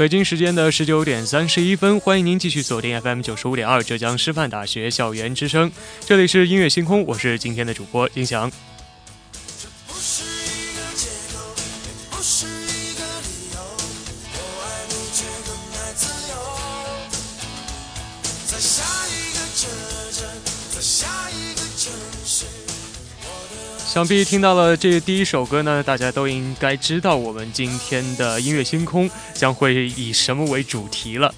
北京时间的十九点三十一分，欢迎您继续锁定 FM 九十五点二浙江师范大学校园之声，这里是音乐星空，我是今天的主播金翔。想必听到了这第一首歌呢，大家都应该知道我们今天的音乐星空将会以什么为主题了。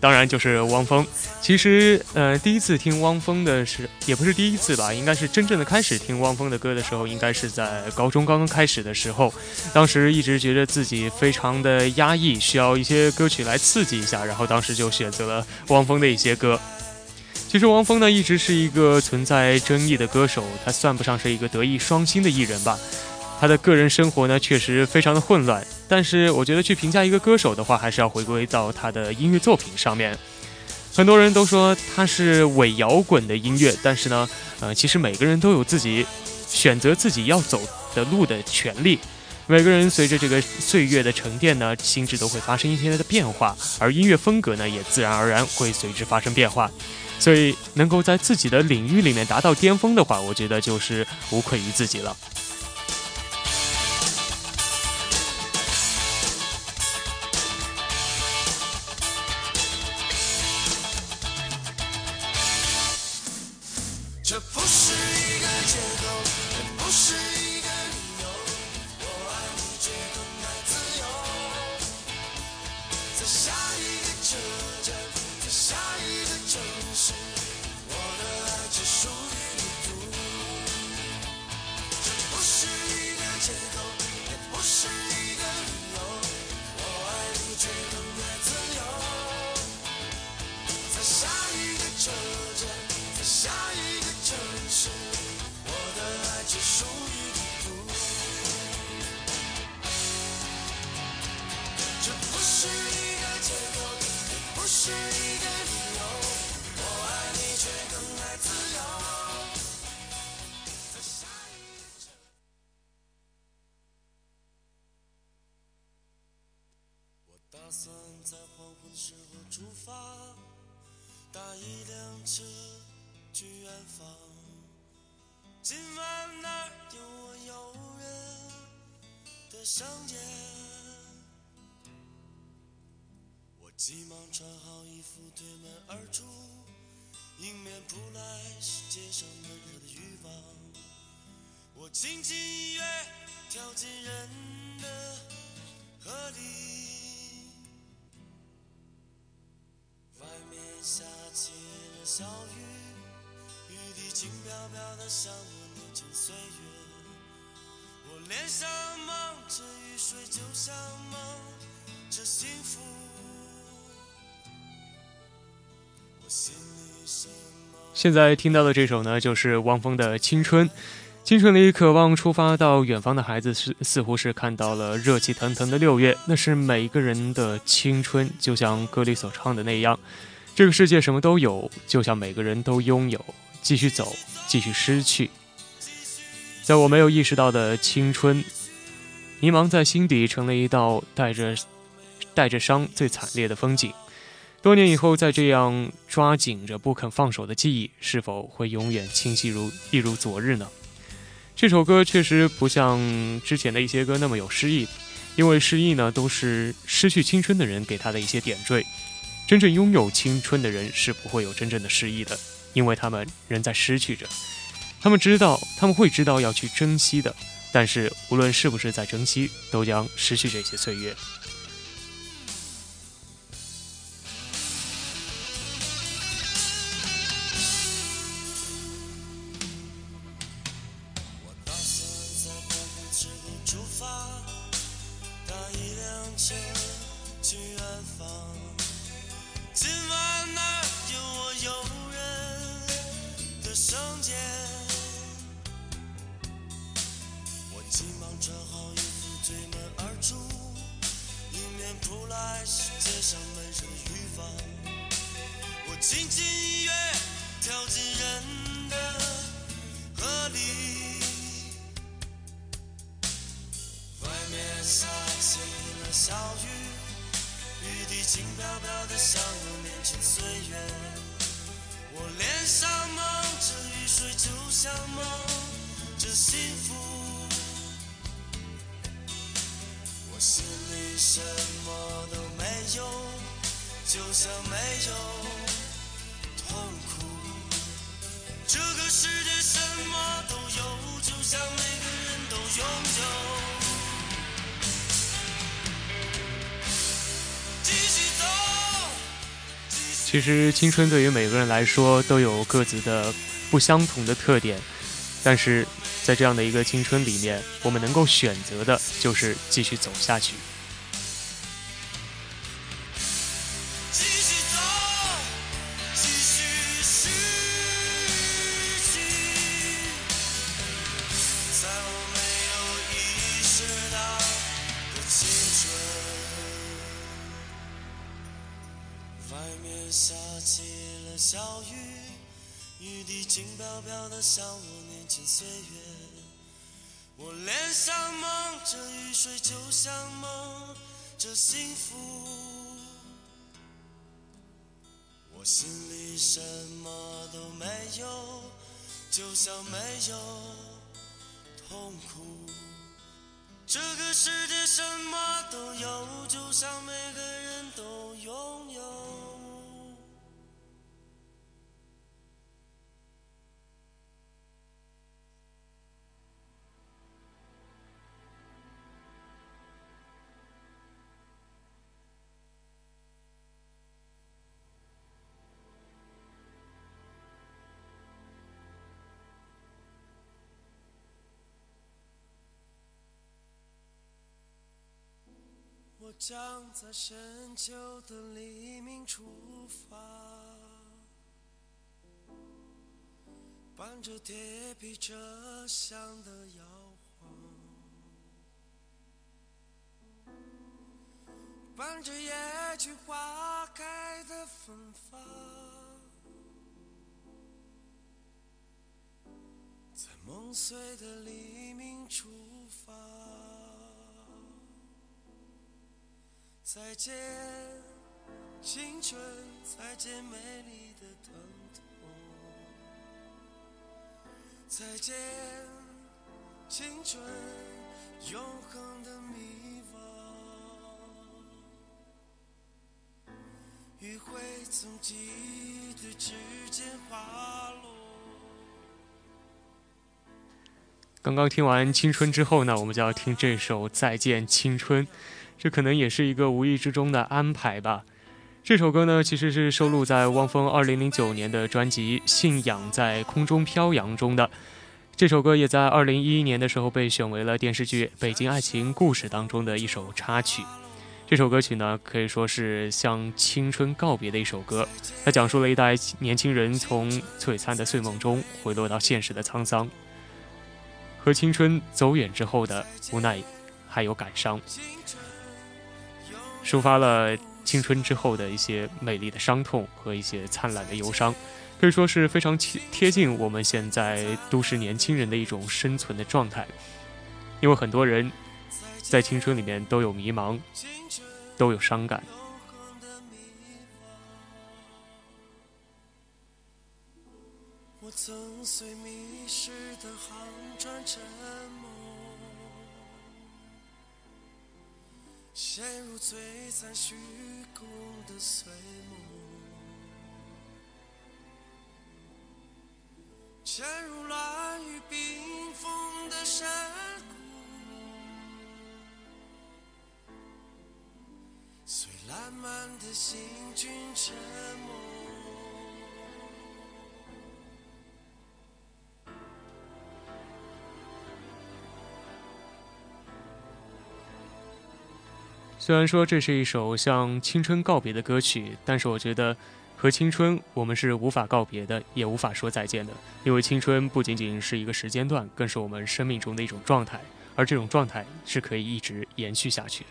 当然就是汪峰。其实，呃，第一次听汪峰的是，也不是第一次吧，应该是真正的开始听汪峰的歌的时候，应该是在高中刚刚开始的时候。当时一直觉得自己非常的压抑，需要一些歌曲来刺激一下，然后当时就选择了汪峰的一些歌。其实汪峰呢，一直是一个存在争议的歌手，他算不上是一个德艺双馨的艺人吧。他的个人生活呢，确实非常的混乱。但是我觉得去评价一个歌手的话，还是要回归到他的音乐作品上面。很多人都说他是伪摇滚的音乐，但是呢，呃，其实每个人都有自己选择自己要走的路的权利。每个人随着这个岁月的沉淀呢，心智都会发生一些的变化，而音乐风格呢，也自然而然会随之发生变化。所以，能够在自己的领域里面达到巅峰的话，我觉得就是无愧于自己了。衣服，推门而出，迎面扑来是街上闷热的欲望。我轻轻一跃，跳进人的河里。外面下起了小雨，雨滴轻飘飘的像我。轻岁月。我脸上蒙着雨水，就像蒙着幸福。现在听到的这首呢，就是汪峰的《青春》。青春里渴望出发到远方的孩子，似似乎是看到了热气腾腾的六月，那是每个人的青春，就像歌里所唱的那样。这个世界什么都有，就像每个人都拥有。继续走，继续失去，在我没有意识到的青春，迷茫在心底，成了一道带着带着伤最惨烈的风景。多年以后，再这样抓紧着不肯放手的记忆，是否会永远清晰如一如昨日呢？这首歌确实不像之前的一些歌那么有诗意，因为诗意呢都是失去青春的人给他的一些点缀。真正拥有青春的人是不会有真正的诗意的。因为他们仍在失去着，他们知道，他们会知道要去珍惜的，但是无论是不是在珍惜，都将失去这些岁月。其实，青春对于每个人来说都有各自的不相同的特点，但是在这样的一个青春里面，我们能够选择的就是继续走下去。心里什么都没有，就像没有痛苦。这个世界什么都有，就像每个人都拥有。我将在深秋的黎明出发，伴着铁皮车厢的摇晃，伴着野菊花开的芬芳，在梦碎的黎明出发。再见，青春，再见美丽的疼痛。再见，青春，永恒的迷惘。余晖从记忆的指尖滑落。刚刚听完《青春》之后呢，我们就要听这首《再见青春》，这可能也是一个无意之中的安排吧。这首歌呢，其实是收录在汪峰2009年的专辑《信仰在空中飘扬》中的。这首歌也在二零一一年的时候被选为了电视剧《北京爱情故事》当中的一首插曲。这首歌曲呢，可以说是向青春告别的一首歌。它讲述了一代年轻人从璀璨的睡梦中回落到现实的沧桑，和青春走远之后的无奈，还有感伤，抒发了青春之后的一些美丽的伤痛和一些灿烂的忧伤，可以说是非常贴贴近我们现在都市年轻人的一种生存的状态。因为很多人在青春里面都有迷茫。都有伤感。我曾随迷失的航船沉陷入璀璨虚空的碎梦，潜入乱雨冰封的山谷。随烂漫的行军沉默。虽然说这是一首向青春告别的歌曲，但是我觉得和青春我们是无法告别的，也无法说再见的。因为青春不仅仅是一个时间段，更是我们生命中的一种状态，而这种状态是可以一直延续下去的。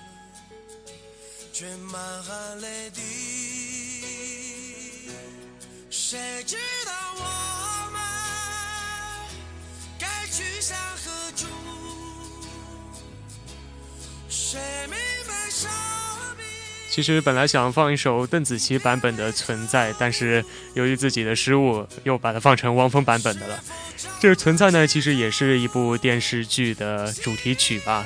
却满含泪滴。谁知道我们该去向何处？谁明白生命？其实本来想放一首邓紫棋版本的《存在》，但是由于自己的失误，又把它放成汪峰版本的了。这《存在》呢，其实也是一部电视剧的主题曲吧。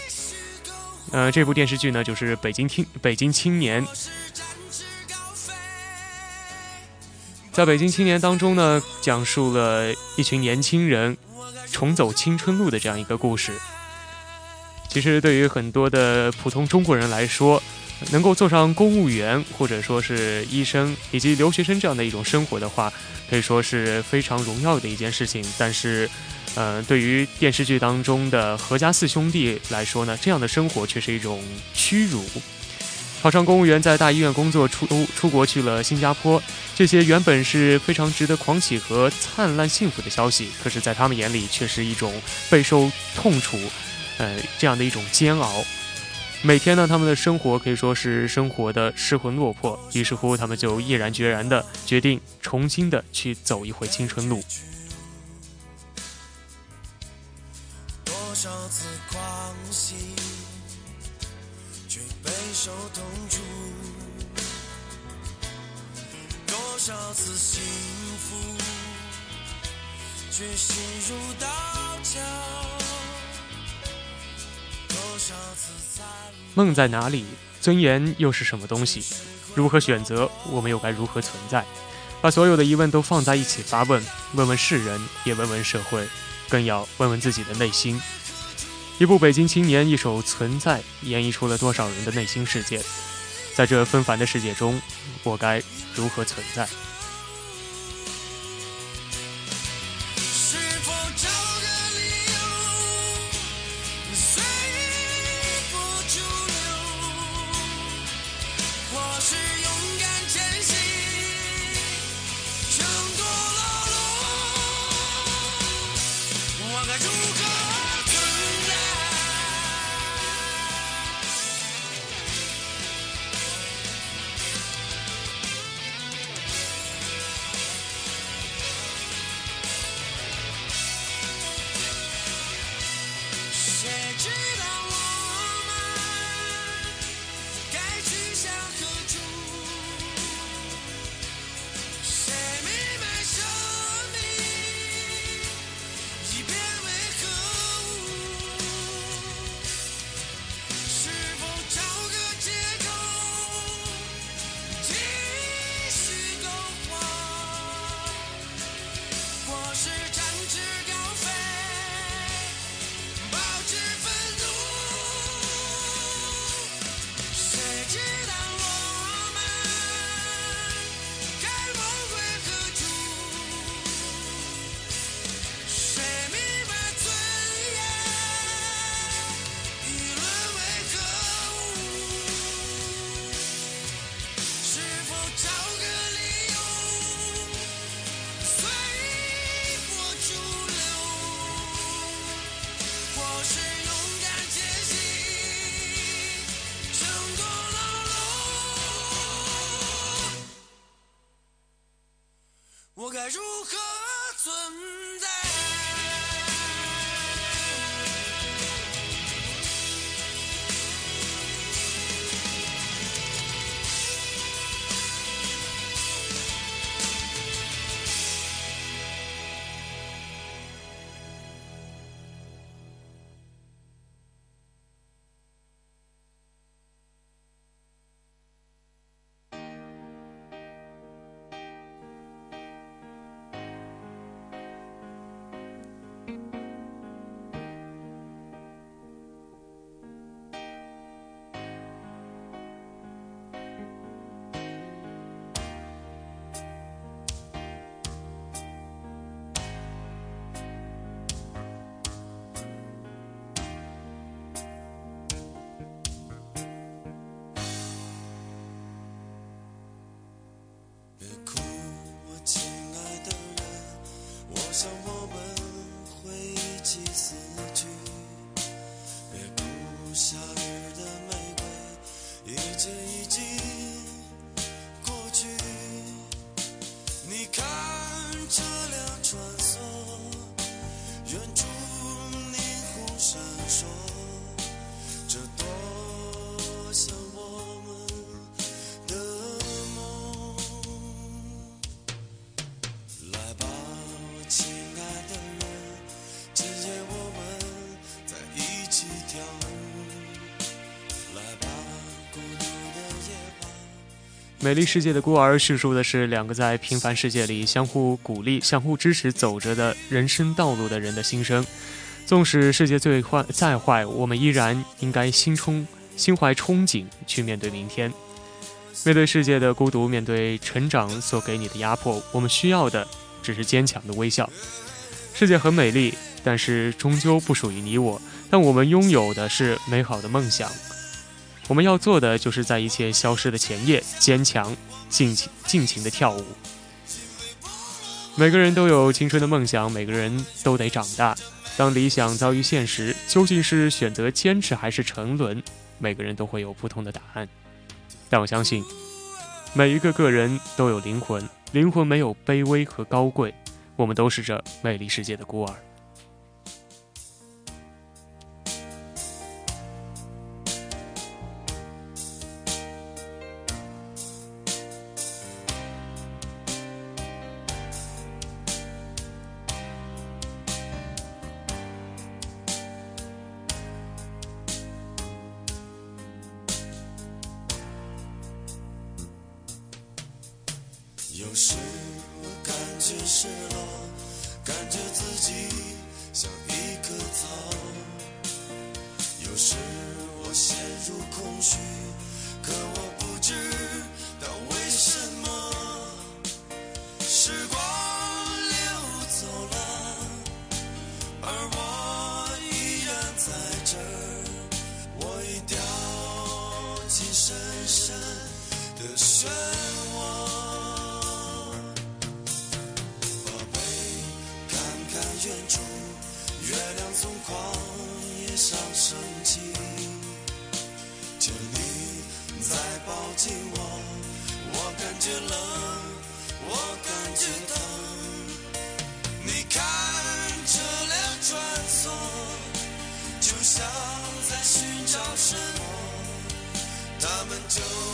呃，这部电视剧呢，就是《北京青北京青年》。在北京青年当中呢，讲述了一群年轻人重走青春路的这样一个故事。其实对于很多的普通中国人来说，能够做上公务员，或者说是医生以及留学生这样的一种生活的话，可以说是非常荣耀的一件事情。但是，呃，对于电视剧当中的何家四兄弟来说呢，这样的生活却是一种屈辱。考上公务员，在大医院工作，出出国去了新加坡，这些原本是非常值得狂喜和灿烂幸福的消息，可是，在他们眼里却是一种备受痛楚，呃，这样的一种煎熬。每天呢，他们的生活可以说是生活的失魂落魄，于是乎，他们就毅然决然的决定重新的去走一回青春路。少次狂喜，却备受痛楚；多少次幸福，却心如刀绞；多少次灿梦在哪里？尊严又是什么东西？如何选择？我们又该如何存在？把所有的疑问都放在一起发问，问问世人，也问问社会，更要问问自己的内心。一部《北京青年》，一首《存在》，演绎出了多少人的内心世界。在这纷繁的世界中，我该如何存在？美丽世界的孤儿叙述的是两个在平凡世界里相互鼓励、相互支持走着的人生道路的人的心声。纵使世界最坏再坏，我们依然应该心充心怀憧憬去面对明天。面对世界的孤独，面对成长所给你的压迫，我们需要的只是坚强的微笑。世界很美丽，但是终究不属于你我。但我们拥有的是美好的梦想。我们要做的，就是在一切消失的前夜，坚强、尽情、尽情的跳舞。每个人都有青春的梦想，每个人都得长大。当理想遭遇现实，究竟是选择坚持还是沉沦？每个人都会有不同的答案。但我相信，每一个个人都有灵魂，灵魂没有卑微和高贵，我们都是这美丽世界的孤儿。时光流走了，而我依然在这儿。我已掉进深深的漩涡。宝贝，看看远处，月亮从旷野上升起。求你再抱紧我，我感觉冷，他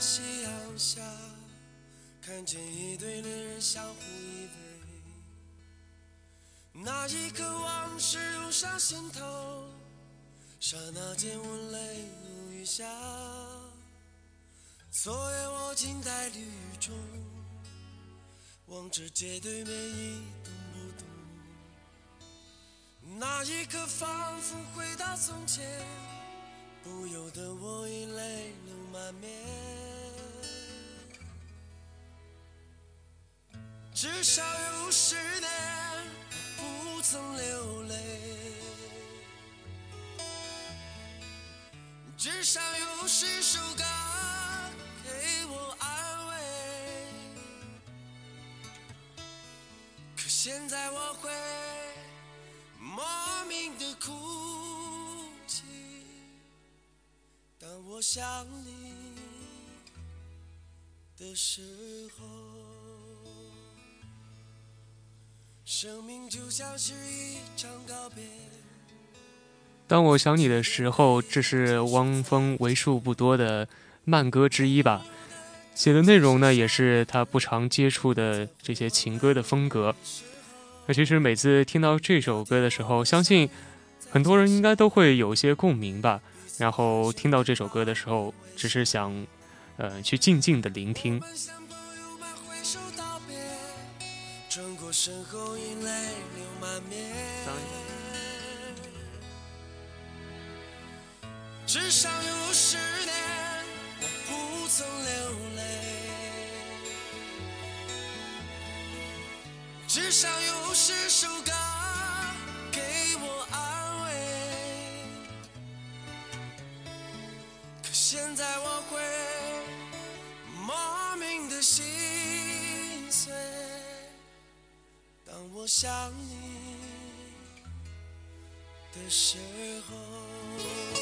夕阳下，看见一对恋人相互依偎。那一刻，往事涌上心头，刹那间，我泪如雨下。昨夜，我静在绿雨中，望着街对面一动不动。那一刻，仿佛回到从前。不由得我已泪流满面。至少有十年不曾流泪，至少有十首歌给我安慰。可现在我会莫名的哭泣，当我想你的时候。生命就像是一场告别。当我想你的时候，这是汪峰为数不多的慢歌之一吧。写的内容呢，也是他不常接触的这些情歌的风格。那其实每次听到这首歌的时候，相信很多人应该都会有一些共鸣吧。然后听到这首歌的时候，只是想，呃，去静静的聆听。转过身后，已泪流满面。至少有十年，我不曾流泪。至少有十首歌给我安慰。可现在我会莫名的心碎。当我想你的时候。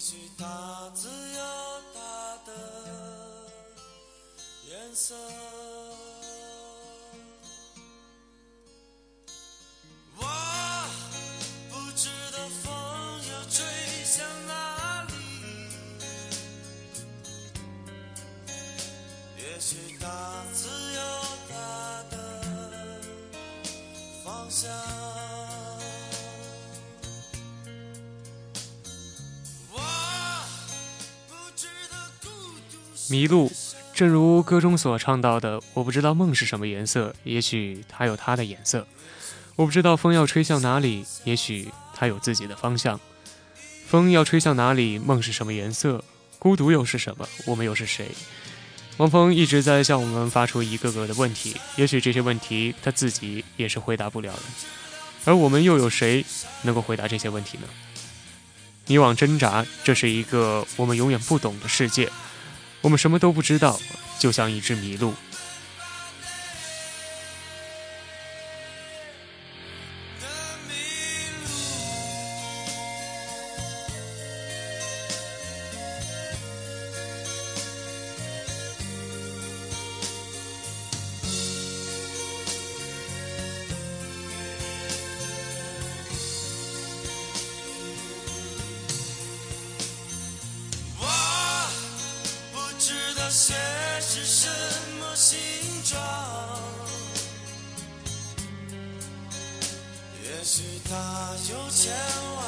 也许它自有它的颜色。迷路，正如歌中所唱到的：“我不知道梦是什么颜色，也许它有它的颜色；我不知道风要吹向哪里，也许它有自己的方向。风要吹向哪里？梦是什么颜色？孤独又是什么？我们又是谁？”汪峰一直在向我们发出一个个的问题，也许这些问题他自己也是回答不了的，而我们又有谁能够回答这些问题呢？迷惘挣扎，这是一个我们永远不懂的世界，我们什么都不知道，就像一只麋鹿。什么形状？也许它有千万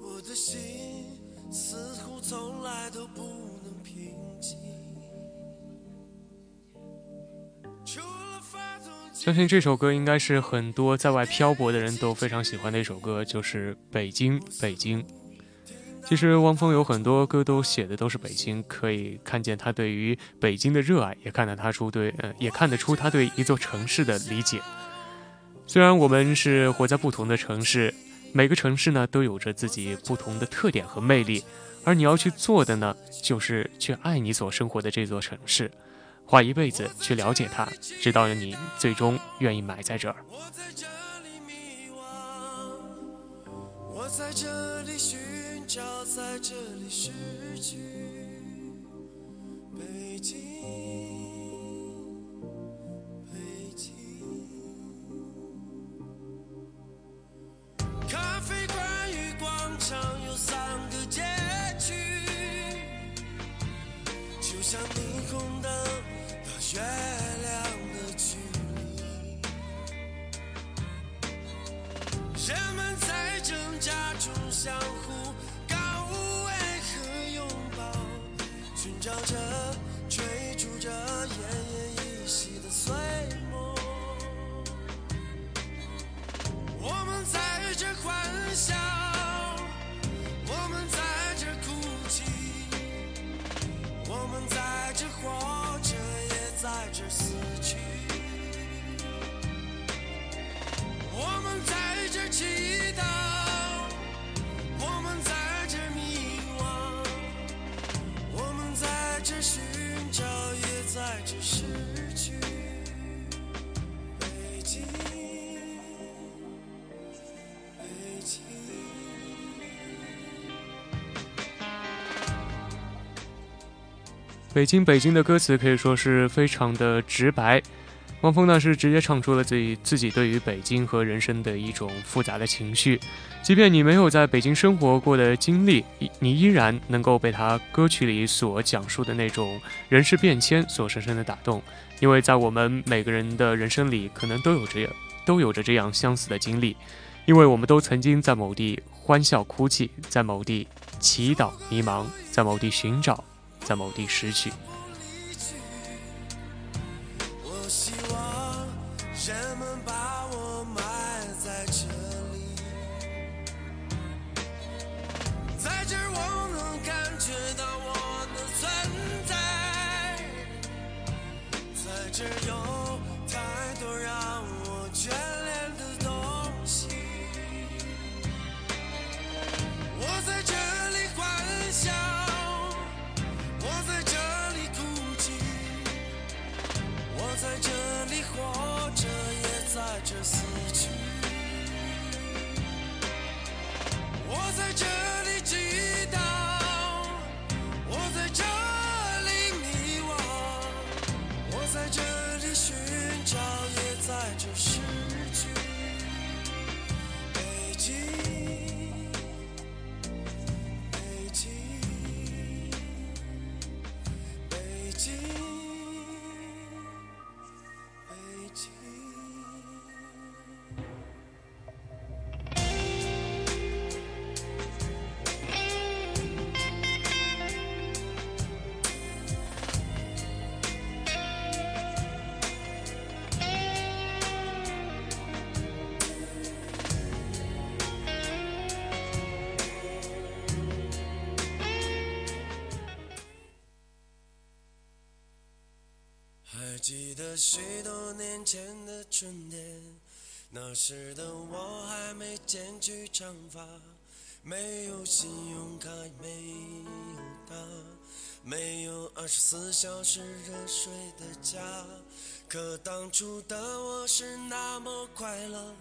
我的心似乎从来都不能平静。相信这首歌应该是很多在外漂泊的人都非常喜欢的一首歌就是北京北京其实汪峰有很多歌都写的都是北京可以看见他对于北京的热爱也看得他出对呃也看得出他对一座城市的理解。虽然我们是活在不同的城市，每个城市呢都有着自己不同的特点和魅力，而你要去做的呢，就是去爱你所生活的这座城市，花一辈子去了解它，直到你最终愿意埋在这儿。我在这里迷惘，我在这里寻找，在这里失去。北京，咖啡馆与广场有三个街区，就像霓虹灯和月亮的距离。人们在挣扎中相互告慰和拥抱，寻找着、活着，也在这死去。我们在这祈祷，北京北京的歌词可以说是非常的直白，汪峰呢是直接唱出了自己自己对于北京和人生的一种复杂的情绪。即便你没有在北京生活过的经历，你依然能够被他歌曲里所讲述的那种人事变迁所深深的打动。因为在我们每个人的人生里，可能都有这样都有着这样相似的经历，因为我们都曾经在某地欢笑哭泣，在某地祈祷迷茫，在某地寻找，在某地失去。也许多年前的春天，那时的我还没剪去长发，没有信用卡，没有他，没有二十四小时热水的家。可当初的我是那么快乐，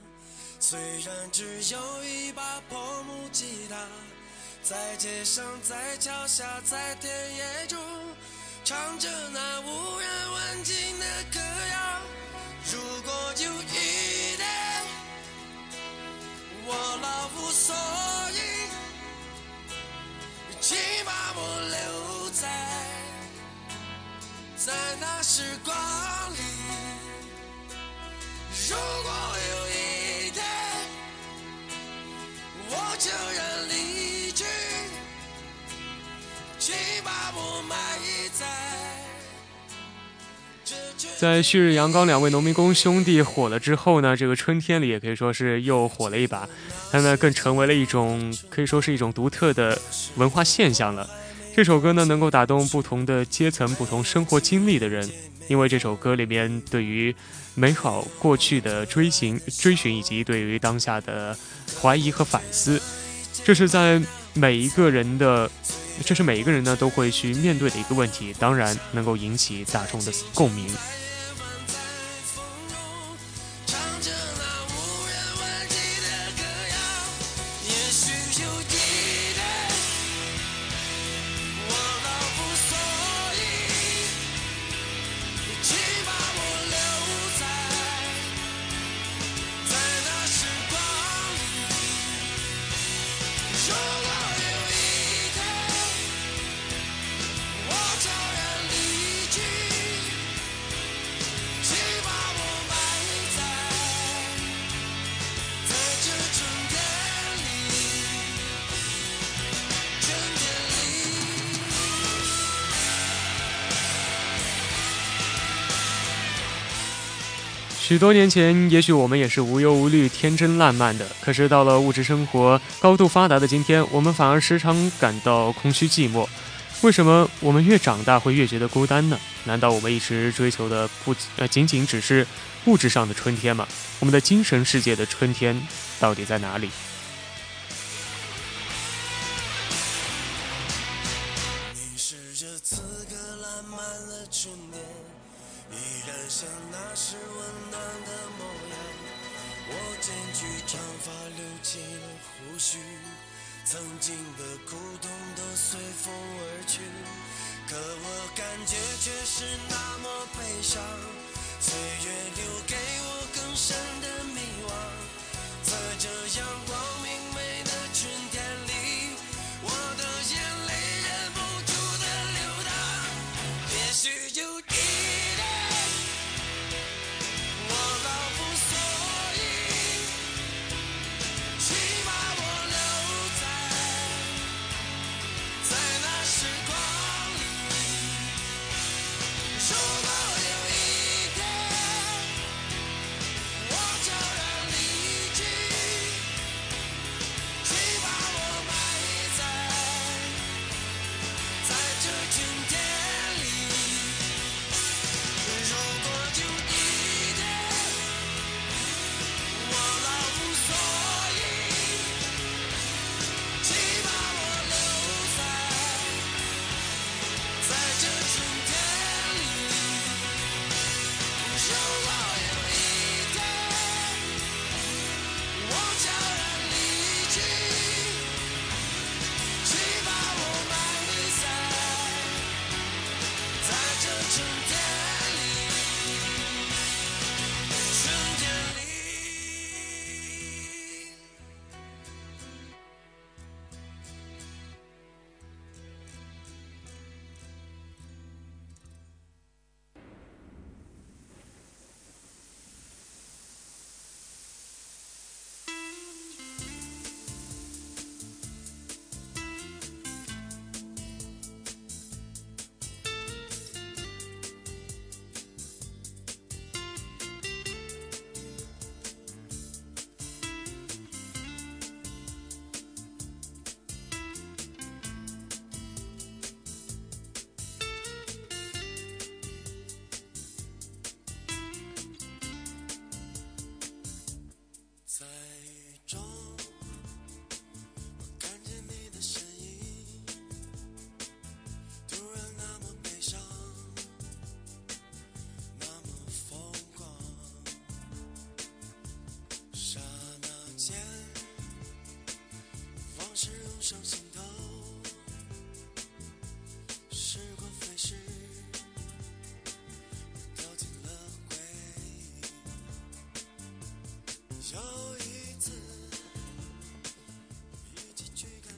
虽然只有一把破木吉他，在街上，在桥下，在田野中。唱着那无人问津的歌谣。如果有一天我老无所依，请把我留在在那时光里。在旭日阳刚两位农民工兄弟火了之后呢，这个春天里也可以说是又火了一把，它呢更成为了一种可以说是一种独特的文化现象了。这首歌呢能够打动不同的阶层、不同生活经历的人，因为这首歌里面对于美好过去的追寻、追寻以及对于当下的怀疑和反思，这是在每一个人的。这是每一个人呢都会去面对的一个问题，当然能够引起大众的共鸣。许多年前，也许我们也是无忧无虑、天真烂漫的。可是到了物质生活高度发达的今天，我们反而时常感到空虚寂寞。为什么我们越长大会越觉得孤单呢？难道我们一直追求的不呃仅仅只是物质上的春天吗？我们的精神世界的春天到底在哪里？依然像那时温暖的模样我剪去长发留进了胡须。曾经的苦痛都随风而去可我感觉却是那么悲伤。岁月留给我更深的迷惘在这阳光明媚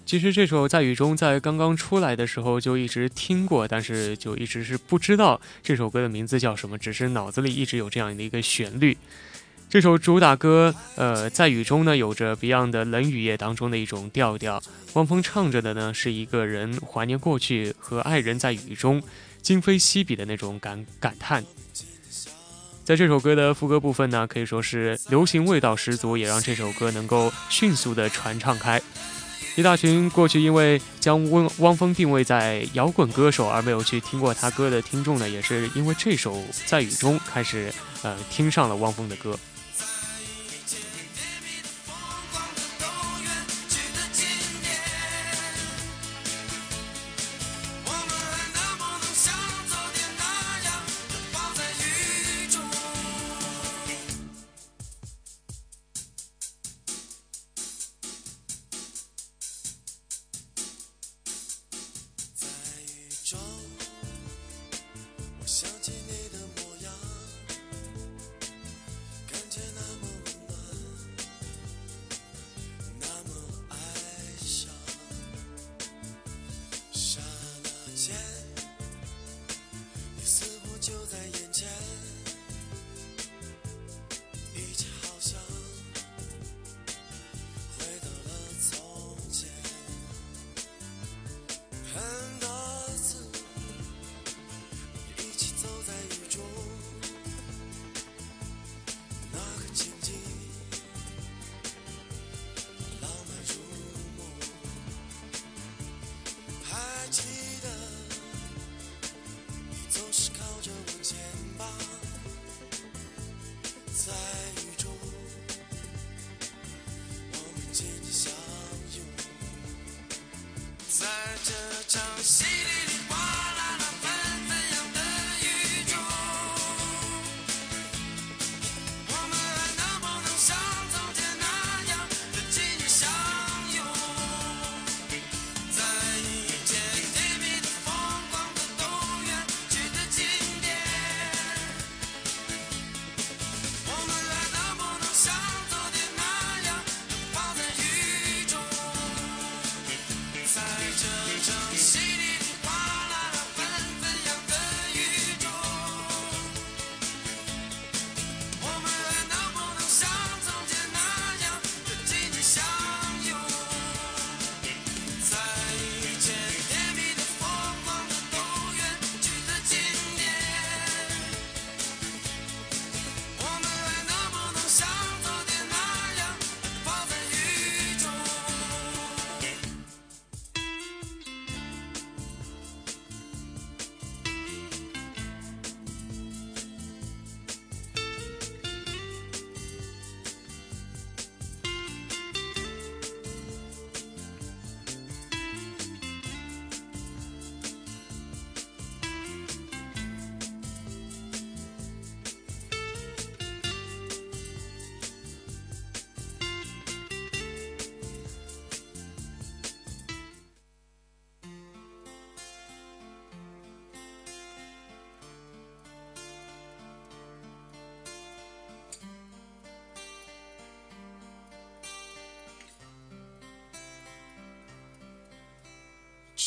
其实这首《在雨中》在刚刚出来的时候就一直听过，但是就一直是不知道这首歌的名字叫什么，只是脑子里一直有这样的一个旋律。这首主打歌，呃，在雨中呢，有着 Beyond 的《冷雨夜》当中的一种调调。汪峰唱着的呢，是一个人怀念过去和爱人在雨中，今非昔比的那种感感叹。在这首歌的副歌部分呢，可以说是流行味道十足，也让这首歌能够迅速的传唱开。一大群过去因为将汪汪峰定位在摇滚歌手而没有去听过他歌的听众呢，也是因为这首《在雨中》开始呃听上了汪峰的歌。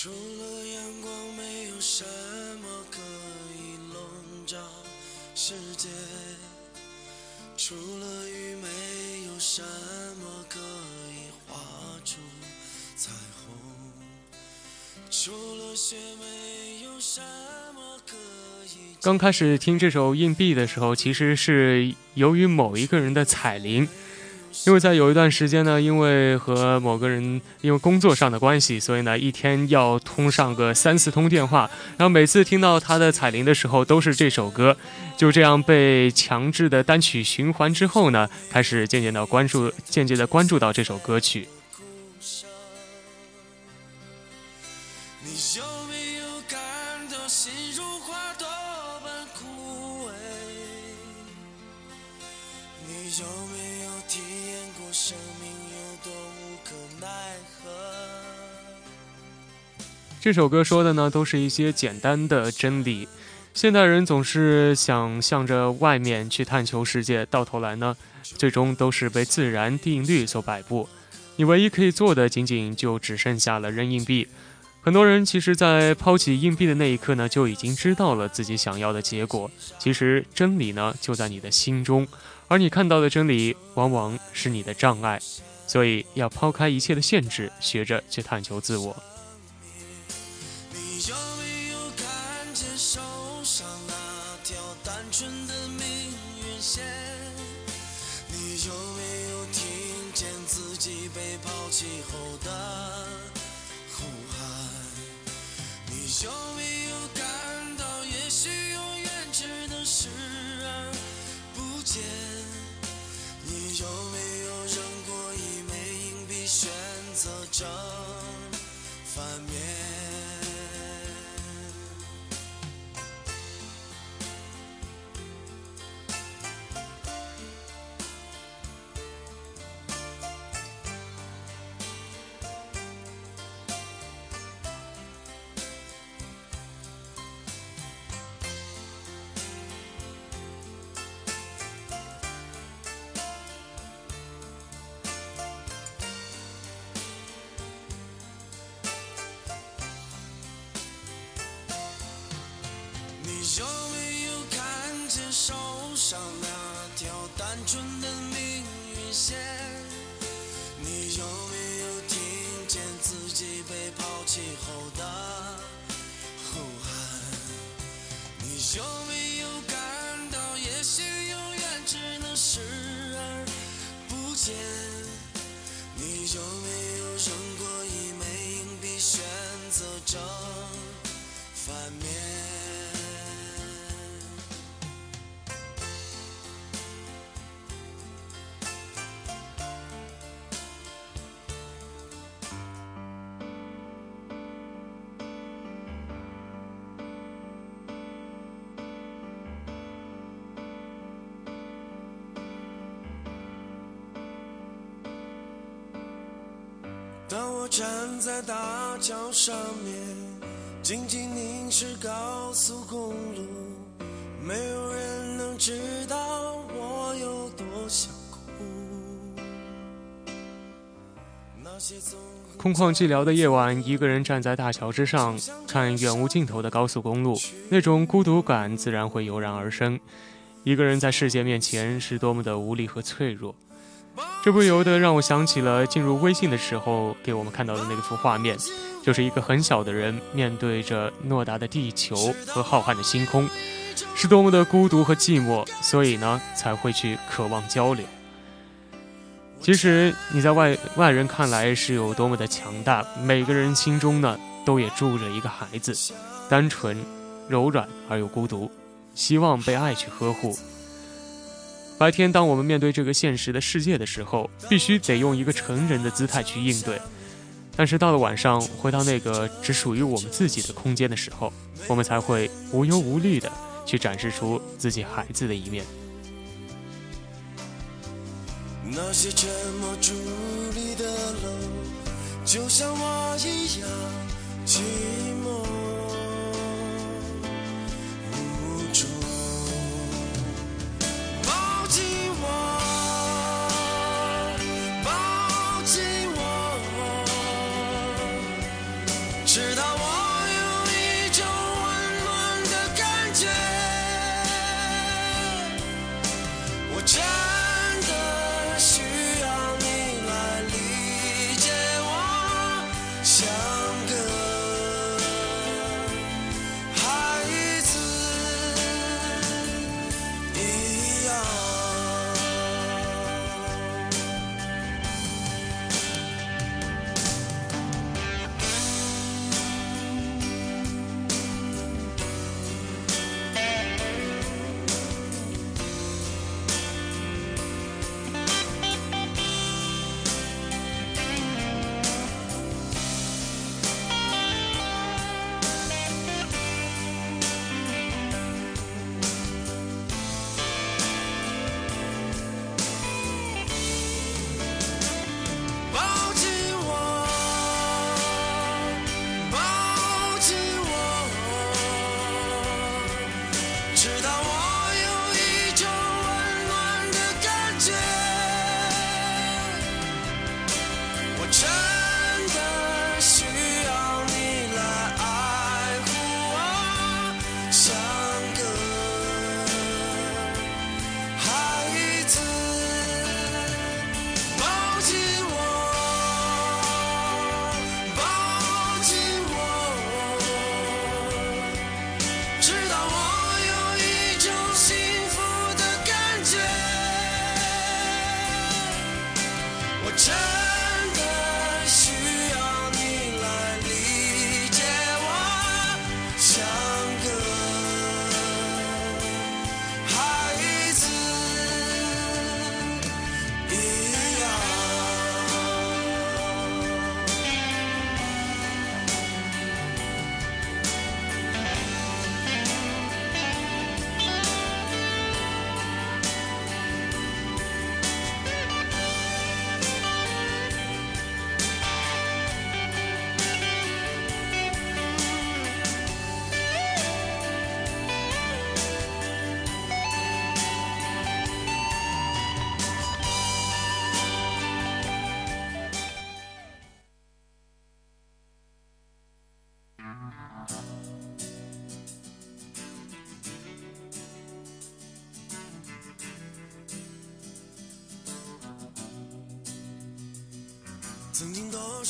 除了阳光，没有什么可以笼罩世界；除了雨，没有什么可以画出彩虹；除了雪，没有什么可以。刚开始听这首《硬币》的时候，其实是由于某一个人的彩铃。因为在有一段时间呢，因为和某个人因为工作上的关系，所以呢一天要通上个三四通电话，然后每次听到他的彩铃的时候都是这首歌，就这样被强制的单曲循环之后呢，开始渐渐的关注，渐渐的关注到这首歌曲。这首歌说的呢，都是一些简单的真理。现代人总是想向着外面去探求世界，到头来呢，最终都是被自然定律所摆布。你唯一可以做的，仅仅就只剩下了扔硬币。很多人其实，在抛弃硬币的那一刻呢，就已经知道了自己想要的结果。其实真理呢，就在你的心中，而你看到的真理，往往是你的障碍。所以，要抛开一切的限制，学着去探求自我。命当我站在大桥上面，静静凝视高速公路，没有人能知道我有多想哭。那些空旷寂寥的夜晚，一个人站在大桥之上，看远无尽头的高速公路，那种孤独感自然会油然而生。一个人在世界面前是多么的无力和脆弱，这不由得让我想起了进入微信的时候给我们看到的那幅画面，就是一个很小的人面对着诺大的地球和浩瀚的星空，是多么的孤独和寂寞，所以呢才会去渴望交流。其实你在外外人看来是有多么的强大，每个人心中呢都也住着一个孩子，单纯、柔软而又孤独，希望被爱去呵护。白天，当我们面对这个现实的世界的时候，必须得用一个成人的姿态去应对。但是到了晚上，回到那个只属于我们自己的空间的时候，我们才会无忧无虑的去展示出自己孩子的一面。那些沉默伫立的楼，就像我一样寂寞寂寞，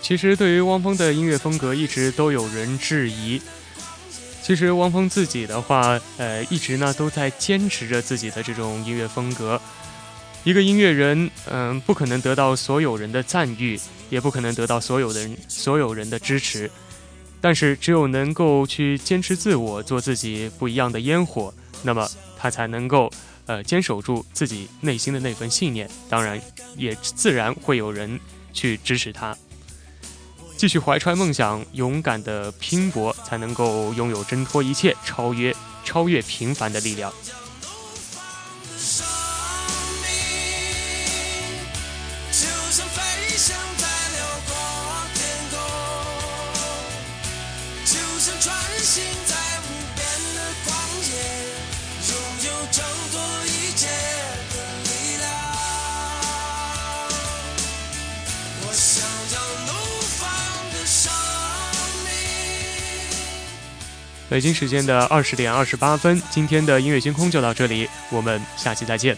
其实对于汪峰的音乐风格，一直都有人质疑。其实汪峰自己的话，呃，一直呢都在坚持着自己的这种音乐风格。一个音乐人，嗯、不可能得到所有人的赞誉，也不可能得到所有的人所有人的支持。但是，只有能够去坚持自我，做自己不一样的烟火，那么他才能够，呃，坚守住自己内心的那份信念。当然，也自然会有人去支持他。继续怀揣梦想，勇敢的拼搏，才能够拥有挣脱一切、超越超越平凡的力量。北京时间的二十点二十八分，今天的音乐星空就到这里，我们下期再见。